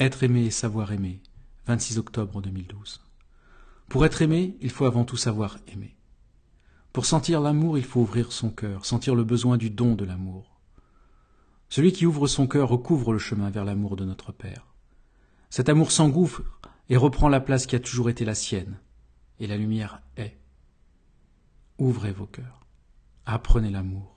Être aimé et savoir aimer. 26 octobre 2012. Pour être aimé, il faut avant tout savoir aimer. Pour sentir l'amour, il faut ouvrir son cœur, sentir le besoin du don de l'amour. Celui qui ouvre son cœur recouvre le chemin vers l'amour de notre Père. Cet amour s'engouffre et reprend la place qui a toujours été la sienne, et la lumière est. Ouvrez vos cœurs, apprenez l'amour,